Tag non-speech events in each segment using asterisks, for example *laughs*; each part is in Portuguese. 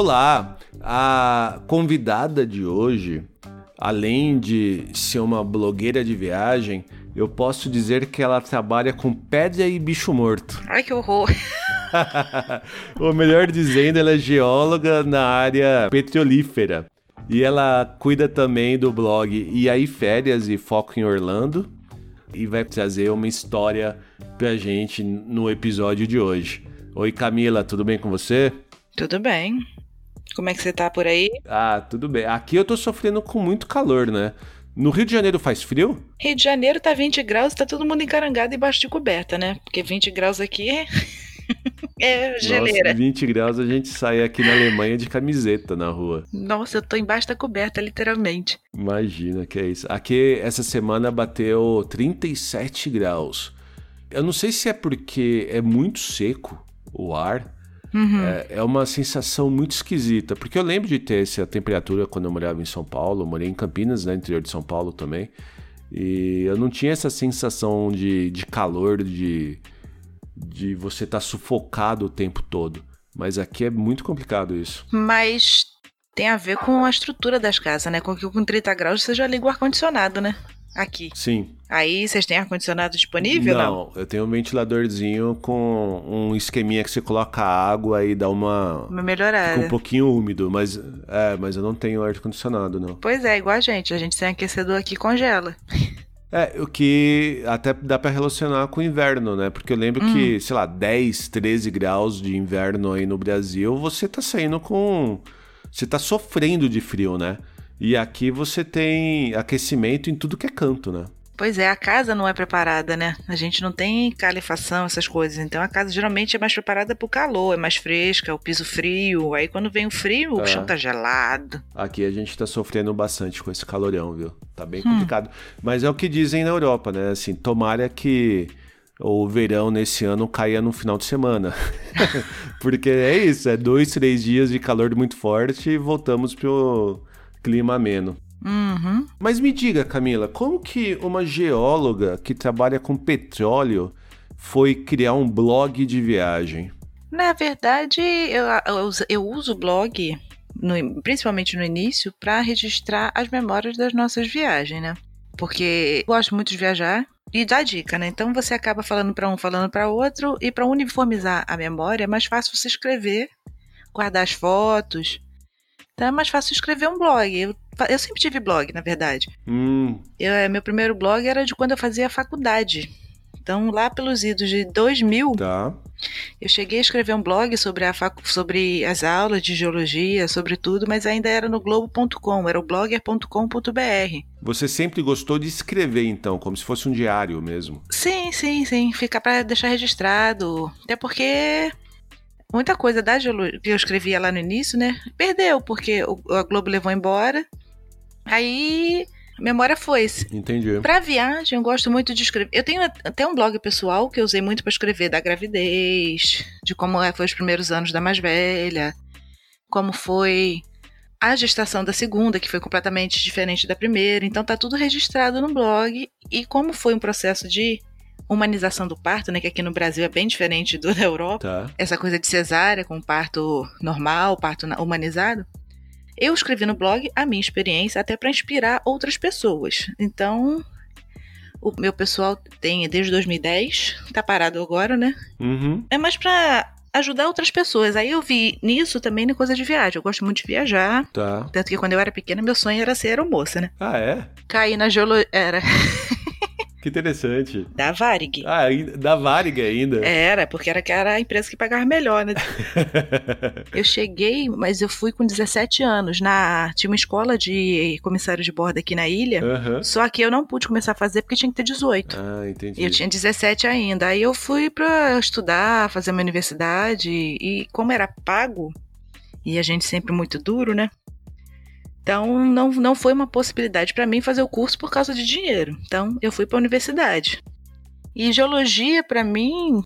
Olá! A convidada de hoje, além de ser uma blogueira de viagem, eu posso dizer que ela trabalha com pedra e bicho morto. *laughs* Ai, que horror! Ou melhor dizendo, ela é geóloga na área petrolífera. E ela cuida também do blog E aí Férias e Foco em Orlando. E vai trazer uma história pra gente no episódio de hoje. Oi Camila, tudo bem com você? Tudo bem. Como é que você tá por aí? Ah, tudo bem. Aqui eu tô sofrendo com muito calor, né? No Rio de Janeiro faz frio? Rio de Janeiro tá 20 graus tá todo mundo encarangado embaixo de coberta, né? Porque 20 graus aqui *laughs* é, é geleira. Nossa, 20 graus a gente sai aqui na Alemanha de camiseta na rua. Nossa, eu tô embaixo da coberta, literalmente. Imagina que é isso. Aqui essa semana bateu 37 graus. Eu não sei se é porque é muito seco o ar Uhum. É, é, uma sensação muito esquisita, porque eu lembro de ter essa temperatura quando eu morava em São Paulo, eu morei em Campinas, né, interior de São Paulo também, e eu não tinha essa sensação de, de calor, de, de você estar tá sufocado o tempo todo. Mas aqui é muito complicado isso. Mas tem a ver com a estrutura das casas, né? Com que com 30 graus você já liga o ar-condicionado, né? Aqui. Sim. Aí vocês têm ar-condicionado disponível? Não, não, eu tenho um ventiladorzinho com um esqueminha que você coloca água e dá uma. Uma melhorada. Fica um pouquinho úmido, mas, é, mas eu não tenho ar-condicionado, não. Pois é, igual a gente. A gente tem aquecedor aqui e congela. *laughs* É, o que até dá para relacionar com o inverno, né? Porque eu lembro hum. que, sei lá, 10, 13 graus de inverno aí no Brasil, você tá saindo com. Você tá sofrendo de frio, né? E aqui você tem aquecimento em tudo que é canto, né? Pois é, a casa não é preparada, né? A gente não tem calefação, essas coisas. Então a casa geralmente é mais preparada para o calor, é mais fresca, o piso frio. Aí quando vem o frio, é. o chão tá gelado. Aqui a gente tá sofrendo bastante com esse calorão, viu? Tá bem complicado. Hum. Mas é o que dizem na Europa, né? Assim, tomara que o verão nesse ano caia no final de semana. *laughs* Porque é isso, é dois, três dias de calor muito forte e voltamos pro clima ameno. Uhum. Mas me diga, Camila, como que uma geóloga que trabalha com petróleo foi criar um blog de viagem? Na verdade, eu, eu, eu uso o blog, no, principalmente no início, para registrar as memórias das nossas viagens, né? Porque eu gosto muito de viajar e dá dica, né? Então você acaba falando para um, falando para outro, e para uniformizar a memória é mais fácil você escrever, guardar as fotos então é mais fácil escrever um blog. Eu, eu sempre tive blog, na verdade. Hum. Eu, é, meu primeiro blog era de quando eu fazia faculdade. Então, lá pelos idos de 2000, tá. eu cheguei a escrever um blog sobre, a facu sobre as aulas de geologia, sobre tudo, mas ainda era no globo.com, era o blogger.com.br. Você sempre gostou de escrever, então, como se fosse um diário mesmo? Sim, sim, sim. Fica para deixar registrado. Até porque muita coisa da geologia que eu escrevia lá no início, né? Perdeu, porque a Globo levou embora. Aí a memória foi-se. Entendi. Pra viagem, eu gosto muito de escrever. Eu tenho até um blog pessoal que eu usei muito para escrever da gravidez, de como é, foi os primeiros anos da mais velha, como foi a gestação da segunda, que foi completamente diferente da primeira. Então tá tudo registrado no blog. E como foi um processo de humanização do parto, né? Que aqui no Brasil é bem diferente do da Europa. Tá. Essa coisa de cesárea com parto normal, parto humanizado. Eu escrevi no blog a minha experiência até para inspirar outras pessoas. Então, o meu pessoal tem desde 2010, tá parado agora, né? Uhum. É mais para ajudar outras pessoas. Aí eu vi nisso também na coisa de viagem. Eu gosto muito de viajar. Tá. Tanto que quando eu era pequena, meu sonho era ser aeromoça, né? Ah, é? Cair na geologia. Era. *laughs* Que interessante. Da Varig. Ah, da Varig ainda? Era, porque era, era a empresa que pagava melhor, né? *laughs* eu cheguei, mas eu fui com 17 anos. Na, tinha uma escola de comissário de bordo aqui na ilha, uhum. só que eu não pude começar a fazer porque tinha que ter 18. Ah, entendi. Eu tinha 17 ainda. Aí eu fui para estudar, fazer uma universidade, e como era pago, e a gente sempre muito duro, né? Então não, não foi uma possibilidade para mim fazer o curso por causa de dinheiro. Então eu fui para a universidade. E geologia para mim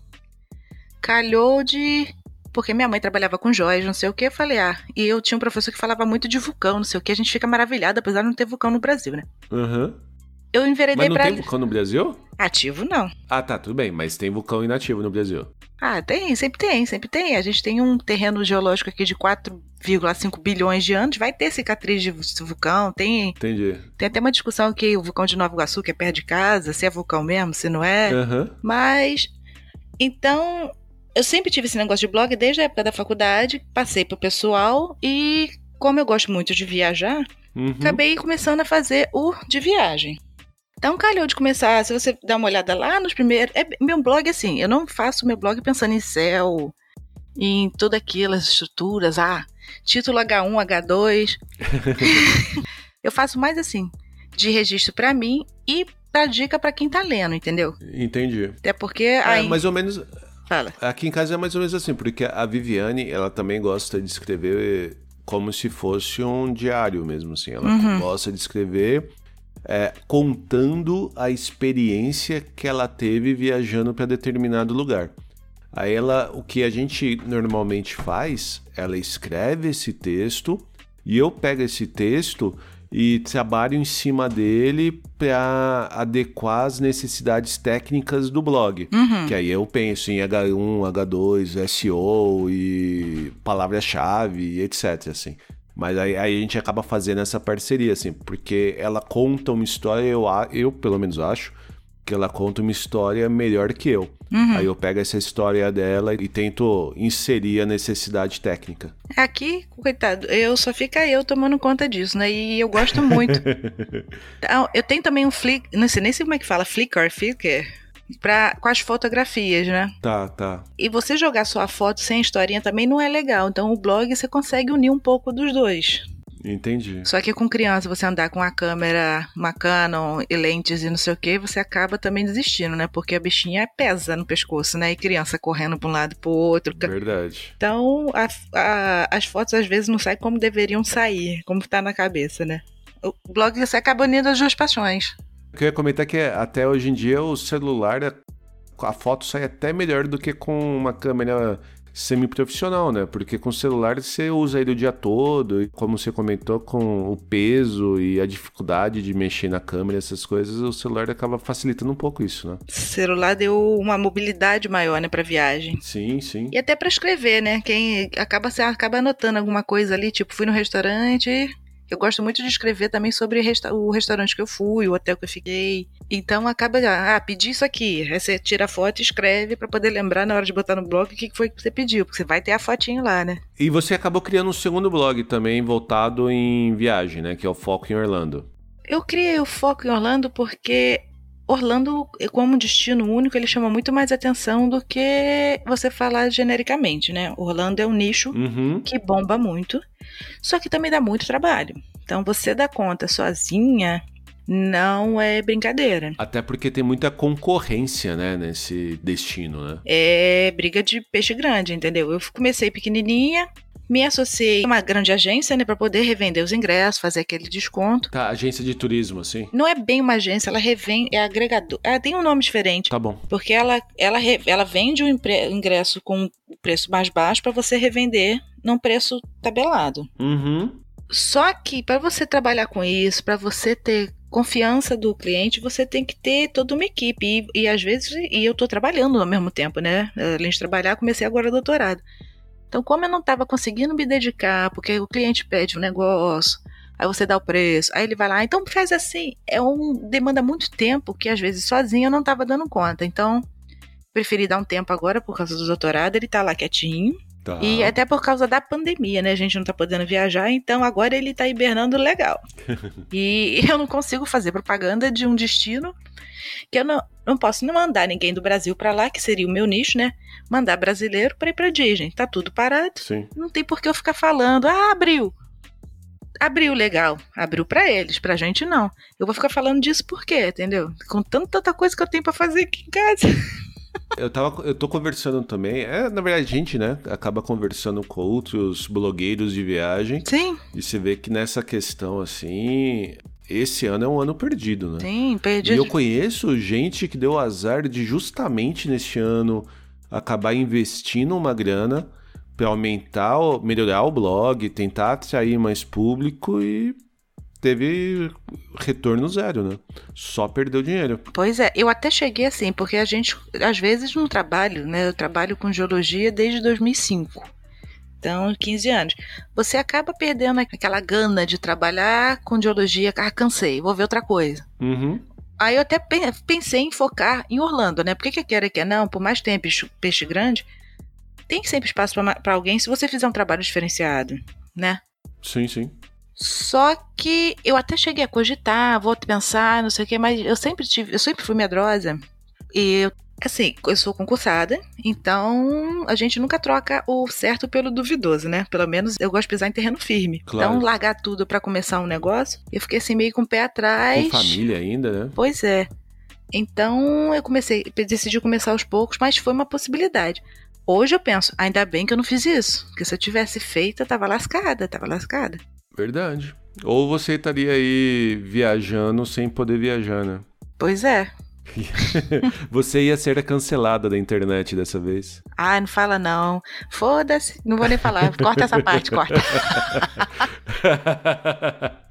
calhou de porque minha mãe trabalhava com joias, não sei o que, eu falei, ah, e eu tinha um professor que falava muito de vulcão, não sei o que, a gente fica maravilhado, apesar de não ter vulcão no Brasil, né? Uhum. Eu enveredei Mas não pra. tem vulcão no Brasil? Ativo não. Ah, tá, tudo bem, mas tem vulcão inativo no Brasil. Ah, tem, sempre tem, sempre tem. A gente tem um terreno geológico aqui de 4,5 bilhões de anos, vai ter cicatriz de vulcão, tem, Entendi. tem até uma discussão que o vulcão de Nova Iguaçu, que é perto de casa, se é vulcão mesmo, se não é. Aham. Mas, então, eu sempre tive esse negócio de blog desde a época da faculdade, passei pro pessoal e, como eu gosto muito de viajar, Uhum. acabei começando a fazer o de viagem. Então calhou de começar, se você dar uma olhada lá nos primeiros. É, meu blog, assim, eu não faço meu blog pensando em céu, em todas aquelas estruturas, ah, título H1, H2. *laughs* eu faço mais assim, de registro pra mim e pra dica pra quem tá lendo, entendeu? Entendi. Até porque É, mais ou menos. Fala. Aqui em casa é mais ou menos assim, porque a Viviane, ela também gosta de escrever como se fosse um diário mesmo, assim. Ela Uhum. gosta de escrever é, contando a experiência que ela teve viajando para determinado lugar. Aí ela, o que a gente normalmente faz, ela escreve esse texto e eu pego esse texto e trabalho em cima dele para adequar as necessidades técnicas do blog. Uhum. Que aí eu penso em H1, H2, SEO e palavra-chave, etc. Assim. Mas aí, aí a gente acaba fazendo essa parceria, assim, porque ela conta uma história, eu, eu pelo menos acho, que ela conta uma história melhor que eu. Uhum. Aí eu pego essa história dela e tento inserir a necessidade técnica. Aqui, coitado, eu só fica eu tomando conta disso, né? E eu gosto muito. *laughs* Então, eu tenho também um Flickr, não sei nem sei como é que fala, Flickr, Flickr, pra, com as fotografias, né? Tá, tá. E você jogar só a foto sem historinha também não é legal. Então o blog você consegue unir um pouco dos dois. Entendi. Só que com criança, você andar com a câmera, uma Canon e lentes e não sei o que, você acaba também desistindo, né? Porque a bichinha pesa no pescoço, né? E criança correndo pra um lado e pro outro. Verdade. Então, a- a- as fotos às vezes não saem como deveriam sair, como tá na cabeça, né? O blog você acaba unindo as duas paixões. Eu queria comentar que até hoje em dia o celular, a foto sai até melhor do que com uma câmera semi-profissional, né? Porque com o celular você usa ele o dia todo, e como você comentou, com o peso e a dificuldade de mexer na câmera, essas coisas, o celular acaba facilitando um pouco isso, né? O celular deu uma mobilidade maior, né, pra viagem. Sim, sim. E até pra escrever, né? Quem acaba, acaba anotando alguma coisa ali, tipo, fui no restaurante. Eu gosto muito de escrever também sobre resta- o restaurante que eu fui, o hotel que eu fiquei. Então acaba, ah, pedi isso aqui. Aí você tira a foto e escreve pra poder lembrar na hora de botar no blog o que foi que você pediu, porque você vai ter a fotinho lá, né? E você acabou criando um segundo blog também voltado em viagem, né? Que é o Foco em Orlando. Eu criei o foco em Orlando porque Orlando, como destino único, ele chama muito mais atenção do que você falar genericamente, né? Orlando é um nicho Uhum. que bomba muito, só que também dá muito trabalho. Então você dá conta sozinha não é brincadeira. Até porque tem muita concorrência, né? Nesse destino, né? É briga de peixe grande, entendeu? Eu comecei pequenininha, me associei a uma grande agência, né, para poder revender os ingressos, fazer aquele desconto. Tá, agência de turismo, assim? Não é bem uma agência, ela revende, é agregador. Ah, tem um nome diferente. Tá bom. Porque ela, ela, ela vende o ingresso com preço mais baixo para você revender num preço tabelado. Uhum. Só que para você trabalhar com isso, para você ter confiança do cliente, você tem que ter toda uma equipe. E, e às vezes, e eu estou trabalhando ao mesmo tempo, né? Além de trabalhar, comecei agora o doutorado. Então, como eu não estava conseguindo me dedicar, porque o cliente pede um negócio, aí você dá o preço, aí ele vai lá, então faz assim. É um demanda muito tempo que às vezes sozinho eu não estava dando conta. Então, preferi dar um tempo agora por causa do doutorado, ele tá lá quietinho. Tá. E até por causa da pandemia, né? A gente não tá podendo viajar, então agora ele tá hibernando legal. *laughs* e eu não consigo fazer propaganda de um destino que eu não, não posso não mandar ninguém do Brasil pra lá, que seria o meu nicho, né? Mandar brasileiro pra ir pra Disney. Tá tudo parado. Sim. Não tem por que eu ficar falando, ah, abriu. Abriu legal. Abriu pra eles, pra gente não. Eu vou ficar falando disso por quê, entendeu? Com tanta, tanta coisa que eu tenho pra fazer aqui em casa. *laughs* Eu, tava, eu tô conversando também. É, na verdade, a gente, né? Acaba conversando com outros blogueiros de viagem. Sim, E você vê que nessa questão, assim. Esse ano é um ano perdido, né? sim, perdi. E eu conheço gente que deu azar de justamente neste ano acabar investindo uma grana para aumentar, melhorar o blog, tentar atrair mais público e teve retorno zero, né? Só perdeu dinheiro. Pois é, eu até cheguei assim, porque a gente, às vezes, no trabalho, né? Eu trabalho com geologia desde 2005. Então, 15 anos. Você acaba perdendo aquela gana de trabalhar com geologia. Ah, cansei, vou ver outra coisa. Uhum. Aí eu até pensei em focar em Orlando, né? Porque que eu quero que não, por mais tempo peixe, peixe grande, tem sempre espaço para alguém se você fizer um trabalho diferenciado, né? Sim, sim. Só que eu até cheguei a cogitar, vou pensar, não sei o quê, mas eu sempre tive, eu sempre fui medrosa. E eu, assim, eu sou concursada, então a gente nunca troca o certo pelo duvidoso, né? Pelo menos eu gosto de pisar em terreno firme. Claro. Então, largar tudo para começar um negócio, eu fiquei assim meio com o pé atrás. Com família ainda, né? Pois é. Então eu comecei, decidi começar aos poucos, mas foi uma possibilidade. Hoje eu penso, ainda bem que eu não fiz isso. Porque se eu tivesse feito, eu tava lascada, tava lascada. Verdade. Ou você estaria aí viajando sem poder viajar, né? Pois é. *laughs* você ia ser cancelada da internet dessa vez. Ah, não fala não. Foda-se. Não vou nem falar. Corta essa parte, corta. *laughs*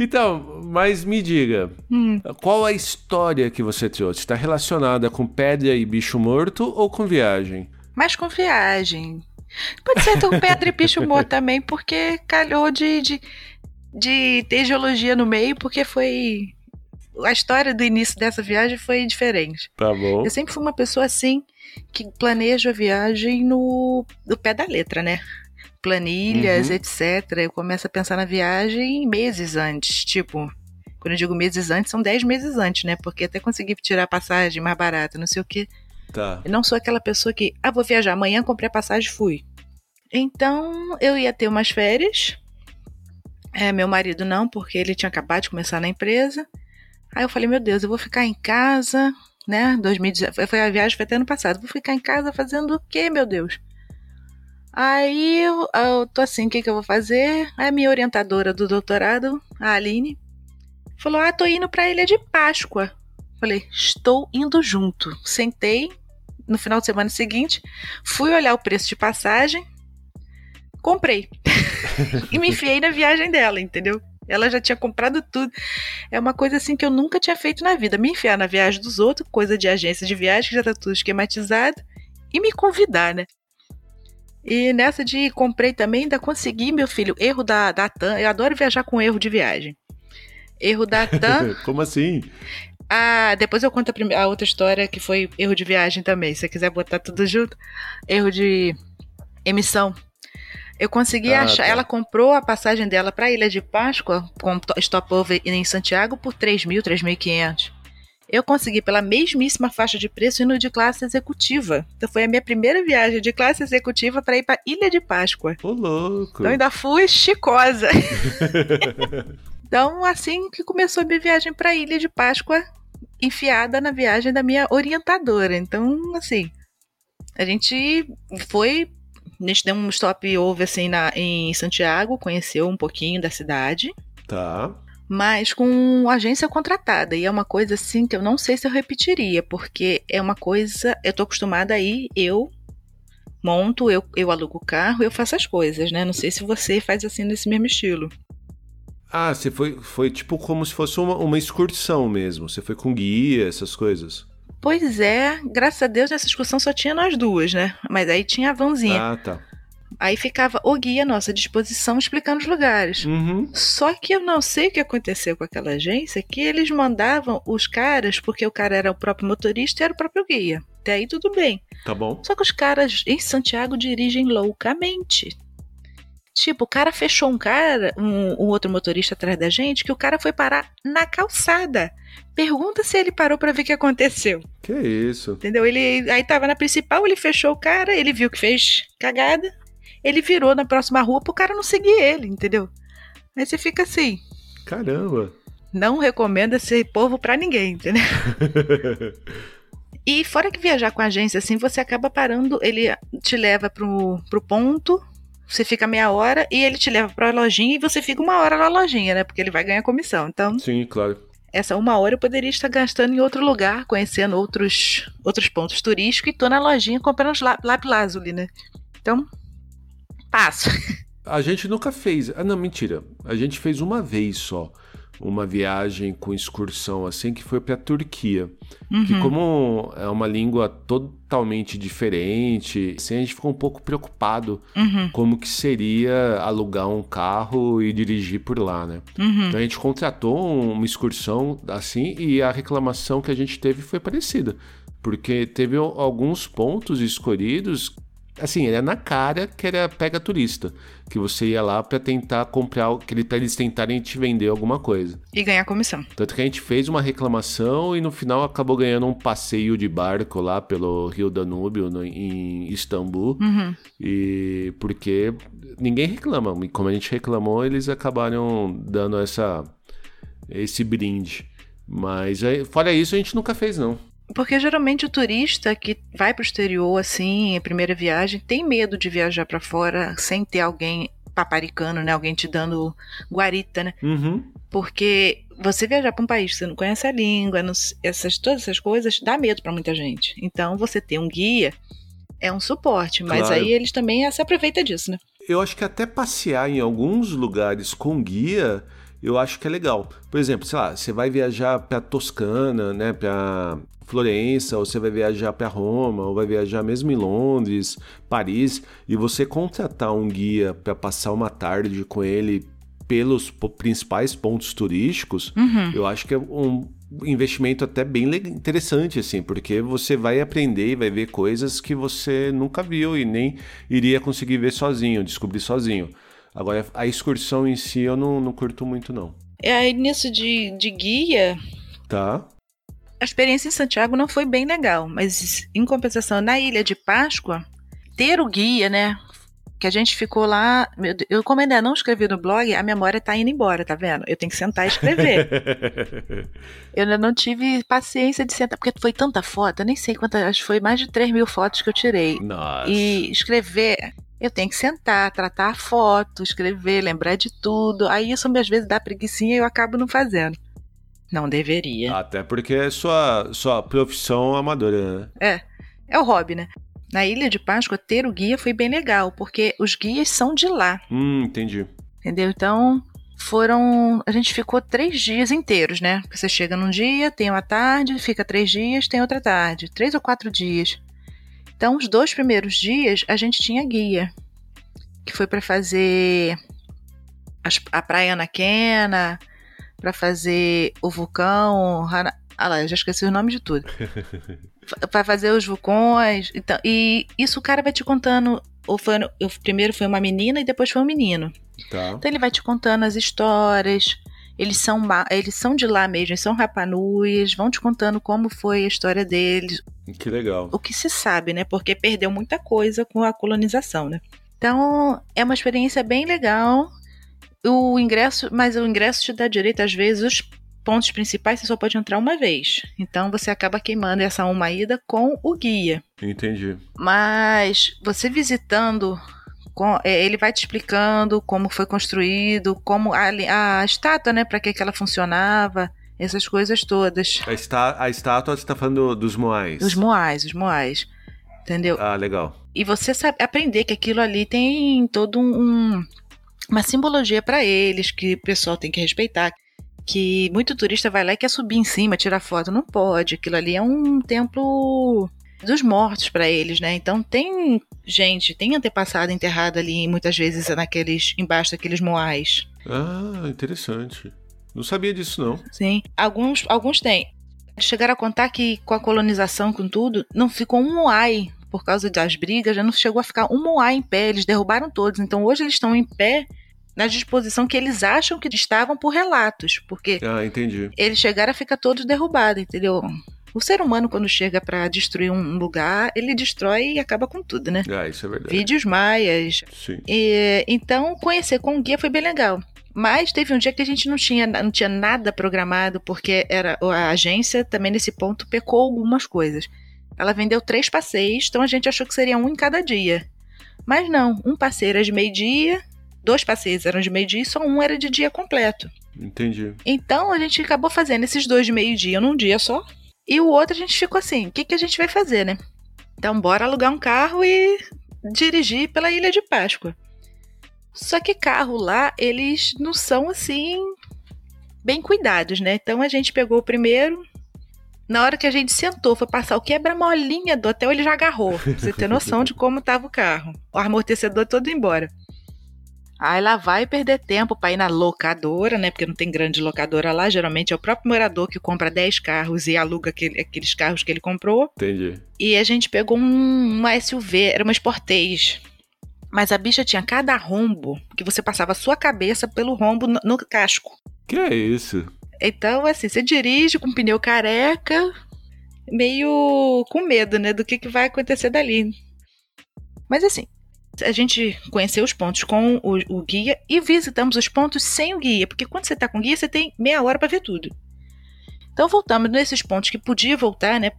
Então, mas me diga, hum. qual a história que você trouxe? Está relacionada com pedra e bicho morto ou com viagem? mas com viagem. Pode ser com pedra e bicho morto também, porque calhou de, de, de ter geologia no meio, porque foi. A história do início dessa viagem foi diferente. Tá bom. Eu sempre fui uma pessoa assim que planeja a viagem no, no pé da letra, né? Planilhas, Uhum. etc. Eu começo a pensar na viagem meses antes. Tipo, quando eu digo meses antes, são 10 meses antes, né? Porque até conseguir tirar a passagem mais barata, não sei o quê. Tá. Eu não sou aquela pessoa que, ah, vou viajar amanhã, comprei a passagem, fui. Então, eu ia ter umas férias. É, meu marido não, porque ele tinha acabado de começar na empresa. Aí eu falei, meu Deus, eu vou ficar em casa, né? 2019, foi a viagem foi até ano passado. Vou ficar em casa fazendo o quê, meu Deus? Aí eu, eu tô assim, o que, que eu vou fazer? A minha orientadora do doutorado, a Aline, falou: Ah, tô indo pra Ilha de Páscoa. Falei, estou indo junto. Sentei no final de semana seguinte, fui olhar o preço de passagem, comprei. *laughs* e me enfiei na viagem dela, entendeu? Ela já tinha comprado tudo. É uma coisa assim que eu nunca tinha feito na vida. Me enfiar na viagem dos outros, coisa de agência de viagem, que já tá tudo esquematizado, e me convidar, né? E nessa de comprei também, ainda consegui, meu filho, erro da, da TAM. Eu adoro viajar com erro de viagem. Erro da TAM. *laughs* Como assim? Ah, depois eu conto a, primeira, a, outra história que foi erro de viagem também. Se você quiser botar tudo junto. Erro de emissão. Eu consegui Ah, achar. tá. Ela comprou a passagem dela para a Ilha de Páscoa com to- stopover em Santiago por 3.000, 3.500. Eu consegui pela mesmíssima faixa de preço indo de classe executiva. Então foi a minha primeira viagem de classe executiva para ir para Ilha de Páscoa. Ô, louco. Então ainda fui chicosa. *laughs* então assim que começou a minha viagem para Ilha de Páscoa, enfiada na viagem da minha orientadora. Então assim, a gente foi, a gente deu um stop over assim na, em Santiago, conheceu um pouquinho da cidade. Tá. Mas com agência contratada. E é uma coisa assim que eu não sei se eu repetiria, porque é uma coisa. Eu tô acostumada a ir, eu monto, eu, eu alugo o carro, eu faço as coisas, né? Não sei se você faz assim nesse mesmo estilo. Ah, você foi, foi tipo como se fosse uma, uma excursão mesmo. Você foi com guia, essas coisas. Pois é, graças a Deus nessa excursão só tinha nós duas, né? Mas aí tinha a vanzinha. Ah, tá. Aí ficava o guia à nossa disposição explicando os lugares. Uhum. Só que eu não sei o que aconteceu com aquela agência, que eles mandavam os caras, porque o cara era o próprio motorista e era o próprio guia. Até aí tudo bem. Tá bom. Só que os caras em Santiago dirigem loucamente. Tipo, o cara fechou um cara, um, um outro motorista atrás da gente, que o cara foi parar na calçada. Pergunta se ele parou pra ver o que aconteceu. Que isso? Entendeu? Ele aí tava na principal, ele fechou o cara, ele viu que fez cagada, ele virou na próxima rua pro cara não seguir ele, entendeu? Aí você fica assim, Caramba. não recomenda esse povo pra ninguém, entendeu? *laughs* E fora que viajar com a agência assim, você acaba parando, ele te leva pro, pro ponto, você fica meia hora e ele te leva pra lojinha e você fica uma hora na lojinha, né? Porque ele vai ganhar comissão. Então, Sim, claro. essa uma hora eu poderia estar gastando em outro lugar, conhecendo outros, outros pontos turísticos e tô na lojinha comprando os lá- lápis lazuli, né? Então, passo. *laughs* A gente nunca fez. Ah, não, mentira. A gente fez uma vez só uma viagem com excursão assim que foi para a Turquia. Uhum. Que como é uma língua totalmente diferente, assim, a gente ficou um pouco preocupado uhum. como que seria alugar um carro e dirigir por lá, né? Uhum. Então a gente contratou uma excursão assim e a reclamação que a gente teve foi parecida. Porque teve alguns pontos escolhidos assim, era na cara que era pega turista, que você ia lá para tentar comprar, para eles tentarem te vender alguma coisa. E ganhar comissão. Tanto que a gente fez uma reclamação e no final acabou ganhando um passeio de barco lá pelo Rio Danúbio, no, em Istambul. Uhum. E porque ninguém reclama, e como a gente reclamou, eles acabaram dando essa esse brinde. Mas fora isso, a gente nunca fez não. Porque geralmente o turista que vai para o exterior assim, em primeira viagem, tem medo de viajar para fora sem ter alguém paparicando, né? Alguém te dando guarita, né? Uhum. Porque você viajar para um país que você não conhece a língua, não, essas, todas essas coisas, dá medo para muita gente. Então, você ter um guia é um suporte, mas claro. aí eles também se aproveitam disso, né? Eu acho que até passear em alguns lugares com guia eu acho que é legal. Por exemplo, sei lá, você vai viajar para Toscana, né, para Florença, ou você vai viajar para Roma, ou vai viajar mesmo em Londres, Paris, e você contratar um guia para passar uma tarde com ele pelos principais pontos turísticos, uhum. eu acho que é um investimento até bem interessante, assim, porque você vai aprender e vai ver coisas que você nunca viu e nem iria conseguir ver sozinho, descobrir sozinho. Agora, a excursão em si eu não, não curto muito, não. É, aí nisso de, de guia. Tá a experiência em Santiago não foi bem legal, mas em compensação, na Ilha de Páscoa, ter o guia, né? Que a gente ficou lá. Eu, como ainda não escrevi no blog, a memória tá indo embora, tá vendo? Eu tenho que sentar e escrever. *laughs* eu ainda não tive paciência de sentar, porque foi tanta foto, eu nem sei quantas, acho que foi mais de 3 mil fotos que eu tirei. Nossa. E escrever, eu tenho que sentar, tratar a foto, escrever, lembrar de tudo. Aí isso às vezes dá preguiçinha e eu acabo não fazendo. Não deveria. Até porque é sua, sua profissão amadora, né? É. É o hobby, né? Na Ilha de Páscoa, ter o guia foi bem legal, porque os guias são de lá. Hum, entendi. Entendeu? Então, foram. A gente ficou três dias inteiros, né? Você chega num dia, tem uma tarde, fica três dias, tem outra tarde. Três ou quatro dias. Então, os dois primeiros dias, a gente tinha guia. Que foi para fazer a Praia Anaquena, para fazer o vulcão. Ah lá, eu já esqueci o nome de tudo. *laughs* para fazer os vulcões. Então, e isso o cara vai te contando. Ou foi, o primeiro foi uma menina e depois foi um menino. Tá. Então ele vai te contando as histórias. Eles são, eles são de lá mesmo, eles são rapanuis, vão te contando como foi a história deles. Que legal. O que se sabe, né? Porque perdeu muita coisa com a colonização, né? Então, é uma experiência bem legal o ingresso, mas o ingresso te dá direito, às vezes, os pontos principais você só pode entrar uma vez. Então você acaba queimando essa uma ida com o guia. Entendi. Mas você visitando é, ele vai te explicando como foi construído, como a, a estátua, né, para que, que ela funcionava, essas coisas todas. A, está, a estátua você está falando dos moais? Dos moais, os moais. Entendeu? Ah, legal. E você sabe aprender que aquilo ali tem todo um, uma simbologia para eles que o pessoal tem que respeitar. Que muito turista vai lá e quer subir em cima, tirar foto. Não pode. Aquilo ali é um templo dos mortos para eles, né? Então tem gente, tem antepassado enterrado ali, muitas vezes naqueles embaixo daqueles moais. Ah, interessante. Não sabia disso não. Sim, alguns alguns têm. Chegaram a contar que com a colonização, com tudo, não ficou um moai por causa das brigas, já não chegou a ficar um moai em pé, eles derrubaram todos. Então hoje eles estão em pé na disposição que eles acham que estavam por relatos, porque ah, entendi. eles chegaram a ficar todos derrubados, entendeu? O ser humano, quando chega para destruir um lugar, ele destrói e acaba com tudo, né? Ah, isso é verdade. Vídeos maias. Sim. E, então, conhecer com o guia foi bem legal. Mas teve um dia que a gente não tinha, não tinha nada programado, porque era a agência também nesse ponto pecou algumas coisas. Ela vendeu três passeios, então a gente achou que seria um em cada dia. Mas não, um passeio era de meio-dia, dois passeios eram de meio-dia e só um era de dia completo. Entendi. Então a gente acabou fazendo esses dois de meio-dia num dia só. E o outro a gente ficou assim: o que, que a gente vai fazer, né? Então bora alugar um carro e dirigir pela Ilha de Páscoa. Só que carro lá, eles não são assim bem cuidados, né? Então a gente pegou o primeiro. Na hora que a gente sentou, foi passar o quebra-molinha do hotel, ele já agarrou. Pra você ter noção de como tava o carro. O amortecedor todo embora. Aí lá vai perder tempo para ir na locadora, né? Porque não tem grande locadora lá. Geralmente é o próprio morador que compra 10 carros e aluga aquele, aqueles carros que ele comprou. Entendi. E a gente pegou um, uma SUV, era uma Sportage. Mas a bicha tinha cada rombo que você passava a sua cabeça pelo rombo no, no casco. Que é isso? Então, assim, você dirige com pneu careca, meio com medo, né? Do que, que vai acontecer dali. Mas assim, a gente conheceu os pontos com o, o, guia e visitamos os pontos sem o guia, porque quando você está com guia, você tem meia hora para ver tudo. Então voltamos nesses pontos que podia voltar, né?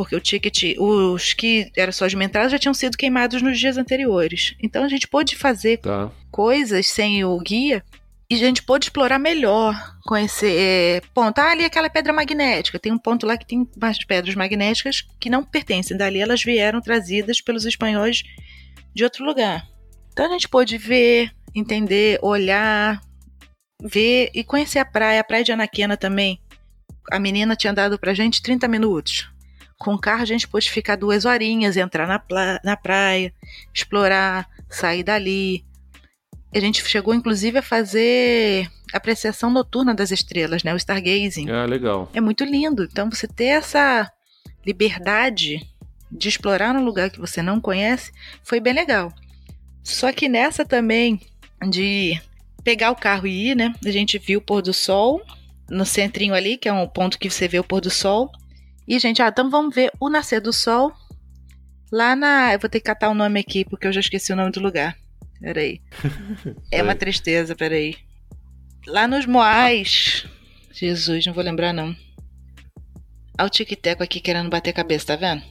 Porque o ticket, os que era só de entrada já tinham sido queimados nos dias anteriores. Então a gente pôde fazer tá. coisas sem o guia e a gente pôde explorar melhor, conhecer é, ponto. Ah, ali é aquela pedra magnética. Tem um ponto lá que tem mais pedras magnéticas que não pertencem. Dali elas vieram trazidas pelos espanhóis de outro lugar. Então a gente pôde ver, entender, olhar, ver e conhecer a praia, a praia de Anaquena também. A menina tinha dado pra gente 30 minutos. Com o carro a gente pôde ficar duas horinhas, entrar na, na praia, explorar, sair dali. A gente chegou inclusive a fazer apreciação noturna das estrelas, né? O stargazing. Ah, legal. É muito lindo. Então você ter essa liberdade de explorar um lugar que você não conhece, foi bem legal. Só que nessa também de pegar o carro e ir, né? A gente viu o pôr do sol no centrinho ali, que é um ponto que você vê o pôr do sol. E, gente, ah, então vamos ver o nascer do sol lá na. Eu vou ter que catar o nome aqui, porque eu já esqueci o nome do lugar. Peraí. *laughs* É uma tristeza, peraí. Lá nos Moais. Jesus, não vou lembrar, não. Olha o tic-teco aqui querendo bater cabeça, tá vendo?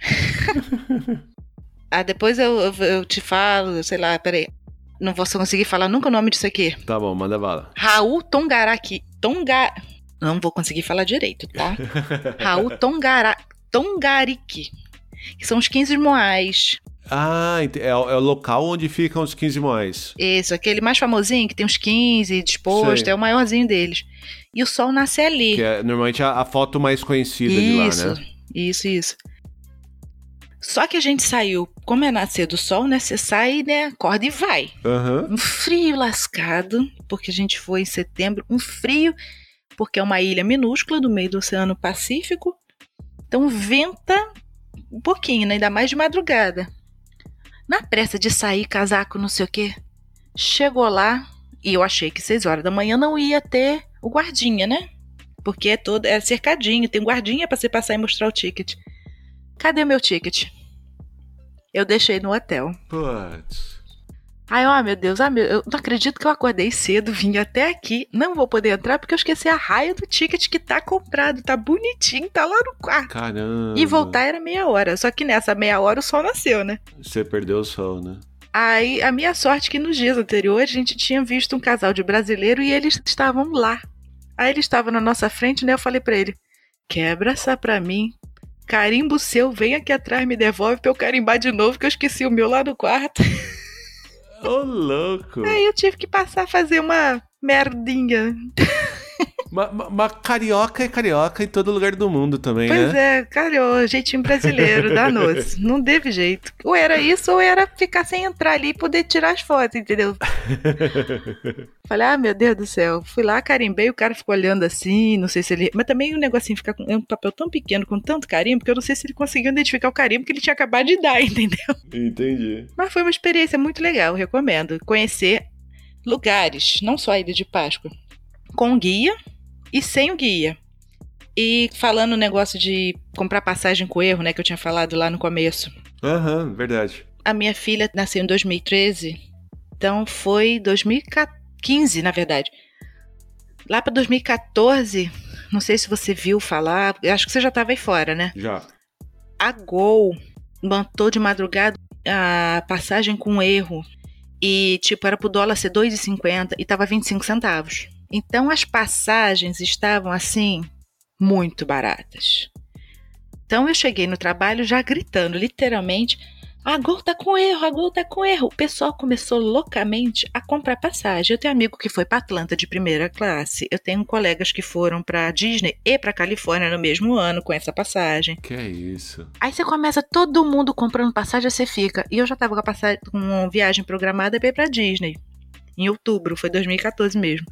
*laughs* ah, depois eu, eu, eu, te falo, sei lá, peraí. Não vou conseguir falar nunca o nome disso aqui. Tá bom, manda bala. Raul Tongaraki. Tonga... Não vou conseguir falar direito, tá? *laughs* Raul Tongara... Tongariki. Que são os 15 moais. Ah, é, é, o local onde ficam os 15 moais. Isso, aquele mais famosinho, que tem uns 15 disposto, Sei. é o maiorzinho deles. E o sol nasce ali. Que é normalmente a, a foto mais conhecida isso, de lá, né? Isso, isso. Só que a gente saiu, como é nascer do sol, né? Você sai, né? Acorda e vai. Uhum. Um frio lascado, porque a gente foi em setembro. Um frio, porque é uma ilha minúscula do meio do Oceano Pacífico. Então venta um pouquinho, né? Ainda mais de madrugada. Na pressa de sair, casaco, não sei o quê. Chegou lá e eu achei que seis horas da manhã não ia ter o guardinha, né? Porque é todo é cercadinho, tem guardinha para você passar e mostrar o ticket. Cadê meu ticket? Eu deixei no hotel. Putz. Ai, ó, oh, meu Deus, ah, meu, eu não acredito que eu acordei cedo, vim até aqui, não vou poder entrar porque eu esqueci a raia do ticket que tá comprado, tá bonitinho, tá lá no quarto. Caramba. E voltar era meia hora, só que nessa meia hora o sol nasceu, né? Você perdeu o sol, né? Aí, a minha sorte é que nos dias anteriores a gente tinha visto um casal de brasileiro e eles estavam lá. Aí ele estava na nossa frente, né? Eu falei para ele: quebra essa pra mim, carimbo seu, vem aqui atrás, me devolve pra eu carimbar de novo, que eu esqueci o meu lá no quarto. *laughs* Ô, louco! Aí eu tive que passar a fazer uma merdinha. *laughs* Mas carioca é carioca em todo lugar do mundo também, pois né? Pois é, carioca, jeitinho brasileiro, danou-se. *laughs* Não teve jeito. Ou era isso, ou era ficar sem entrar ali e poder tirar as fotos, entendeu? *laughs* Falei, ah, meu Deus do céu. Fui lá, carimbei, o cara ficou olhando assim, não sei se ele. Mas também o negocinho ficar com é um papel tão pequeno, com tanto carimbo, que eu não sei se ele conseguiu identificar o carimbo que ele tinha acabado de dar, *laughs* entendeu? Entendi. Mas foi uma experiência muito legal, recomendo. Conhecer lugares, não só a Ilha de Páscoa, com guia e sem o guia. E falando o negócio de comprar passagem com erro, né, que eu tinha falado lá no começo. Aham, uhum, verdade. A minha filha nasceu em 2013, então foi 2015, na verdade. Lá para 2014, não sei se você viu falar, acho que você já estava aí fora, né? Já. A Gol mantou de madrugada a passagem com erro. E, tipo, era pro dólar ser 2,50 e tava 25 centavos. Então as passagens estavam assim muito baratas. Então eu cheguei no trabalho já gritando, literalmente, A Gol tá com erro, a Gol tá com erro. O pessoal começou loucamente a comprar passagem. Eu tenho amigo que foi para Atlanta de primeira classe. Eu tenho colegas que foram para Disney e para Califórnia no mesmo ano com essa passagem. Que é isso? Aí você começa todo mundo comprando passagem, você fica. E eu já tava com passagem, com uma viagem programada para ir pra Disney. Em outubro, foi 2014 mesmo.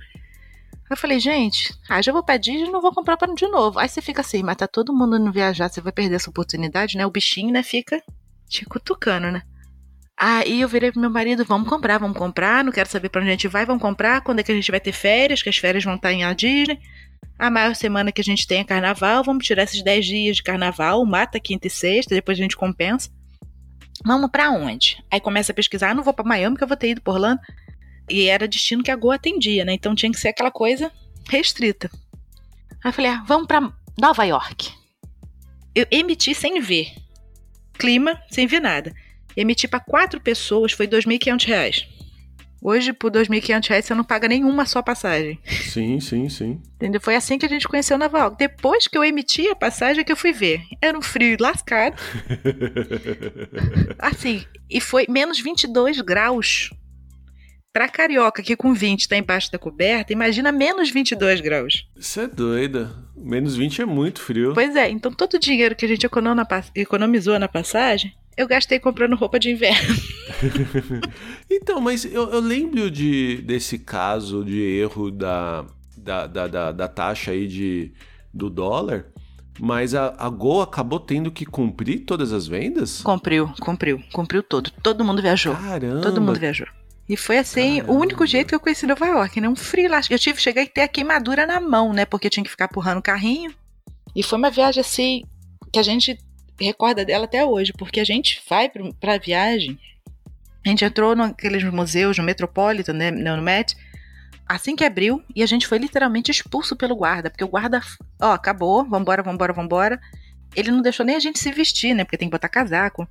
Eu falei, gente, ah, já vou pra Disney não vou comprar para de novo. Aí você fica assim, mas tá todo mundo indo viajar, você vai perder essa oportunidade, né? O bichinho, né, fica te cutucando, né? Aí eu virei pro meu marido, vamos comprar, vamos comprar, não quero saber pra onde a gente vai, vamos comprar, quando é que a gente vai ter férias, que as férias vão estar em a Disney. A maior semana que a gente tem é carnaval, vamos tirar esses 10 dias de carnaval, mata quinta e sexta, depois a gente compensa. Vamos para onde? Aí começa a pesquisar, ah, não vou para Miami, que eu vou ter ido por Orlando. E era destino que a Goa atendia, né? Então tinha que ser aquela coisa restrita. Aí eu falei, ah, vamos para Nova York. Eu emiti sem ver clima, sem ver nada. Emitir para quatro pessoas foi R$ 2.500. Hoje, por R$ 2.500, você não paga nenhuma só passagem. Sim, sim, sim. Entendeu? Foi assim que a gente conheceu Nova York. Depois que eu emiti a passagem, que eu fui ver. Era um frio lascado. *laughs* assim, e foi menos 22 graus. Pra carioca, que com 20 tá embaixo da coberta, imagina menos 22 graus. Isso é doida. Menos 20 é muito frio. Pois é, então todo o dinheiro que a gente economizou na passagem, eu gastei comprando roupa de inverno. *laughs* então, mas eu, eu, lembro de, desse caso de erro da, da, da, da, da taxa aí de, do dólar. Mas a, a Gol acabou tendo que cumprir todas as vendas? Cumpriu, cumpriu, cumpriu todo. Todo mundo viajou. Caramba! Todo mundo viajou. E foi assim, Caramba. o único jeito que eu conheci Nova York, né? Um frio lá. Eu tive, cheguei a ter a queimadura na mão, né? Porque eu tinha que ficar empurrando o carrinho. E foi uma viagem assim, que a gente recorda dela até hoje, porque a gente vai pra, a viagem, a gente entrou naqueles museus, no Metropolitan, né? No Met, assim que abriu, e a gente foi literalmente expulso pelo guarda, porque o guarda, ó, acabou, vambora, vambora, vambora. Ele não deixou nem a gente se vestir, né? Porque tem que botar casaco.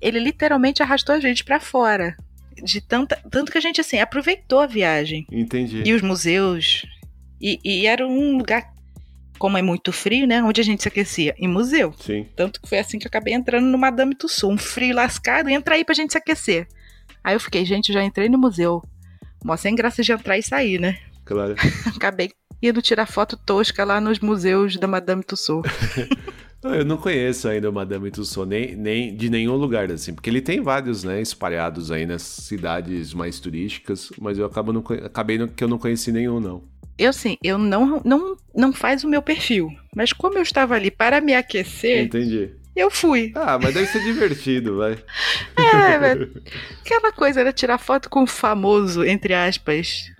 Ele literalmente arrastou a gente para fora de tanta, tanto que a gente assim aproveitou a viagem. Entendi. E os museus. E, e, era um lugar, como é muito frio, né? Onde a gente se aquecia? Em museu. Sim. Tanto que foi assim que eu acabei entrando no Madame Tussauds. Um frio lascado, entra aí pra gente se aquecer. Aí eu fiquei, gente, já entrei no museu. Mó sem graça de entrar e sair, né? Claro. *laughs* acabei indo tirar foto tosca lá nos museus da Madame Tussauds. *laughs* Eu não conheço ainda o Madame Tussauds, nem, nem de nenhum lugar assim, porque ele tem vários, né, espalhados aí nas cidades mais turísticas, mas eu acabo não, acabei no, que eu não conheci nenhum, não. Eu sim, eu não, não, não faz o meu perfil, mas como eu estava ali para me aquecer, entendi. Eu fui. Ah, mas deve ser divertido, vai. *laughs* É, velho. Aquela coisa era tirar foto com o famoso, entre aspas.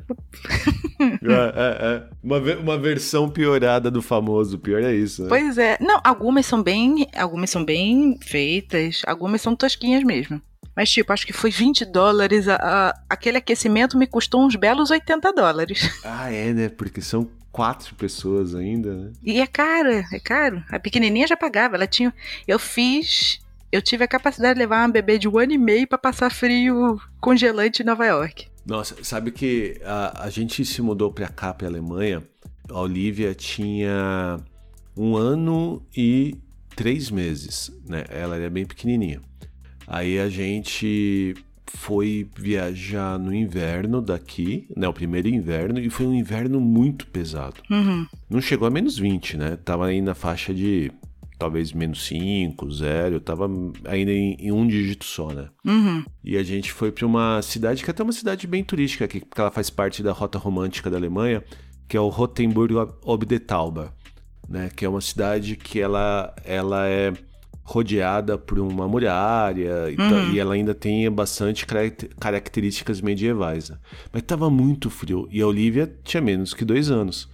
*laughs* É, é, é. Uma, uma versão piorada do famoso, pior é isso. Né? Pois é. Não, algumas são bem. Algumas são bem feitas, algumas são tosquinhas mesmo. Mas, tipo, acho que foi 20 dólares. A, a, aquele aquecimento me custou uns belos 80 dólares. *laughs* Ah, é, né? Porque são quatro pessoas ainda, né? E é caro, é caro. A pequenininha já pagava. Ela tinha. Eu fiz. Eu tive a capacidade de levar uma bebê de um ano e meio para passar frio congelante em Nova York. Nossa, sabe que a, a gente se mudou para cá, para Alemanha. A Olivia tinha um ano e três meses, né? Ela era bem pequenininha. Aí a gente foi viajar no inverno daqui, né? O primeiro inverno, e foi um inverno muito pesado. Uhum. Não chegou a menos 20, né? Tava aí na faixa de talvez menos 5, 0, eu tava ainda em, em, um dígito só, né? Uhum. E a gente foi para uma cidade que é até uma cidade bem turística aqui, porque ela faz parte da rota romântica da Alemanha, que é o Rotenburg ob der Tauber, né? Que é uma cidade que ela, ela é rodeada por uma muralha e, uhum. e ela ainda tem bastante características medievais. Né? Mas tava muito frio e a Olivia tinha menos que dois anos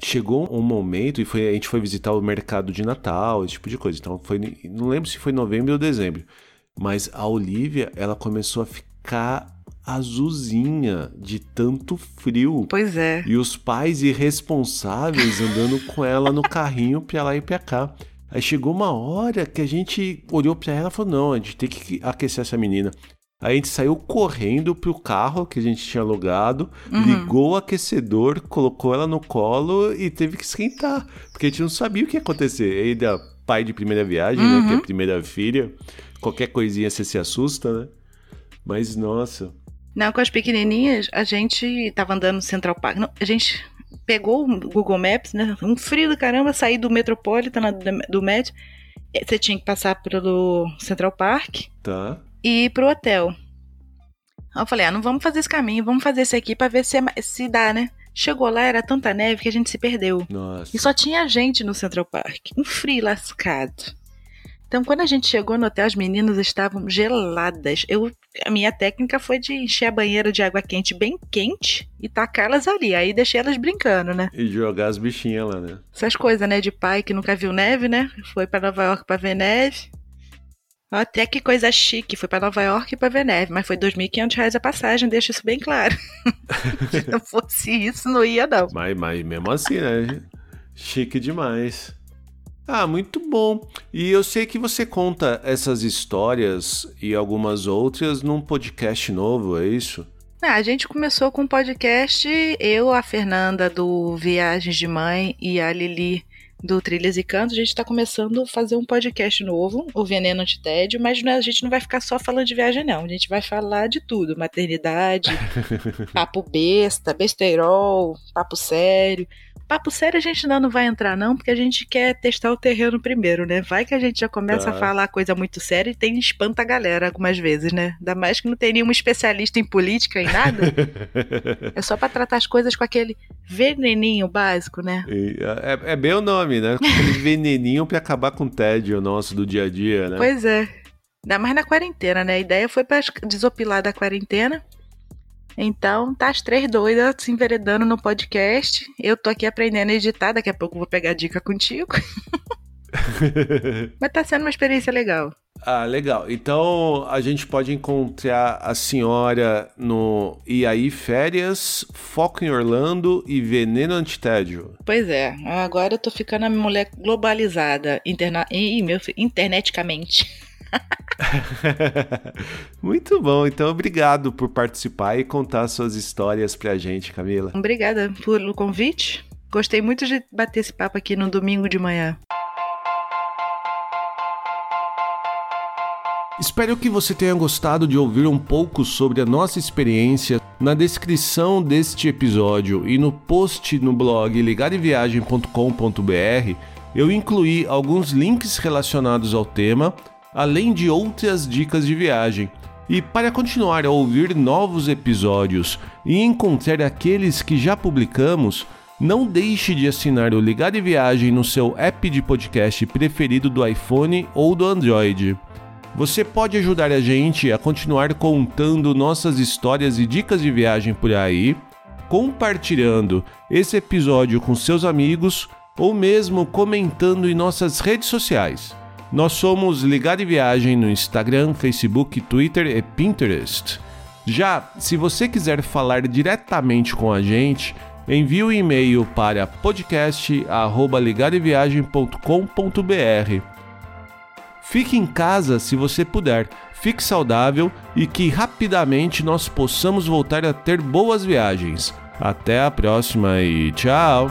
chegou um momento e foi, a gente foi visitar o mercado de Natal, esse tipo de coisa. Então foi, não lembro se foi novembro ou dezembro, mas a Olivia, ela começou a ficar azulzinha de tanto frio. Pois é. E os pais irresponsáveis andando com ela no carrinho pra lá e pra cá. Aí chegou uma hora que a gente olhou para ela e falou: não, a gente tem que aquecer essa menina. A gente saiu correndo pro carro que a gente tinha alugado, uhum. ligou o aquecedor, colocou ela no colo e teve que esquentar. Porque a gente não sabia o que ia acontecer. Aí ainda pai de primeira viagem, uhum. né? Que é a primeira filha. Qualquer coisinha você se assusta, né? Mas, nossa. Não, com as pequenininhas, a gente tava andando no Central Park. Não, a gente pegou o Google Maps, né? Um frio do caramba, sair do Metropolitan, do Met. Você tinha que passar pelo Central Park. Tá. E ir pro hotel. Aí eu falei, ah, não vamos fazer esse caminho, vamos fazer esse aqui pra ver se, é, se dá, né? Chegou lá, era tanta neve que a gente se perdeu. Nossa. E só tinha gente no Central Park. Um frio lascado. Então, quando a gente chegou no hotel, as meninas estavam geladas. Eu, a minha técnica foi de encher a banheira de água quente bem quente e tacá-las ali. Aí deixei elas brincando, né? E jogar as bichinhas lá, né? Essas coisas, né? De pai que nunca viu neve, né? Foi para Nova York para ver neve. Até que coisa chique, foi para Nova York para ver neve, mas foi R$ 2.500 a passagem, deixa isso bem claro. *laughs* Se não fosse isso, não ia não. Mas, mas mesmo assim, né? Chique demais. Ah, muito bom. E eu sei que você conta essas histórias e algumas outras num podcast novo, é isso? Ah, a gente começou com um podcast, eu, a Fernanda do Viagens de Mãe e a Lili do Trilhas e Cantos, a gente está começando a fazer um podcast novo, o Veneno Antitédio, mas é, a gente não vai ficar só falando de viagem, não. A gente vai falar de tudo: maternidade, *laughs* papo besta, besteirol, papo sério. Papo sério a gente ainda não vai entrar, não, porque a gente quer testar o terreno primeiro, né? Vai que a gente já começa tá. a falar coisa muito séria e tem espanta a galera algumas vezes, né? Ainda mais que não tem nenhum especialista em política em nada. *laughs* é só para tratar as coisas com aquele veneninho básico, né? É, é bem o nome, né? *laughs* Aquele veneninho para acabar com o tédio nosso do dia a dia, né? Pois é. Ainda mais na quarentena, né? A ideia foi para desopilar da quarentena então, tá as três doidas se enveredando no podcast. Eu tô aqui aprendendo a editar, daqui a pouco vou pegar dica contigo. *laughs* Mas tá sendo uma experiência legal. Ah, legal. Então a gente pode encontrar a senhora no E aí Férias, Foco em Orlando e Veneno Antitédio. Pois é, agora eu tô ficando a mulher globalizada, interna... Ih, meu filho, interneticamente. *laughs* *laughs* Muito bom, então obrigado por participar e contar suas histórias pra gente, Camila. Obrigada pelo convite. Gostei muito de bater esse papo aqui no domingo de manhã. Espero que você tenha gostado de ouvir um pouco sobre a nossa experiência. Na descrição deste episódio e no post no blog ligadeviagem.com.br eu incluí alguns links relacionados ao tema além de outras dicas de viagem. E para continuar a ouvir novos episódios e encontrar aqueles que já publicamos, não deixe de assinar o Ligado Viagem no seu app de podcast preferido do iPhone ou do Android. Você pode ajudar a gente a continuar contando nossas histórias e dicas de viagem por aí, compartilhando esse episódio com seus amigos ou mesmo comentando em nossas redes sociais. Nós somos Ligado Viagem no Instagram, Facebook, Twitter e Pinterest. Já, se você quiser falar diretamente com a gente, envie um e-mail para podcast@ligadeviagem.com.br. Fique em casa se você puder, fique saudável e que rapidamente nós possamos voltar a ter boas viagens. Até a próxima e tchau!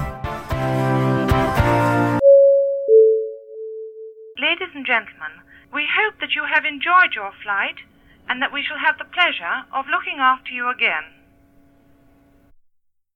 That you have enjoyed your flight and that we shall have the pleasure of looking after you again.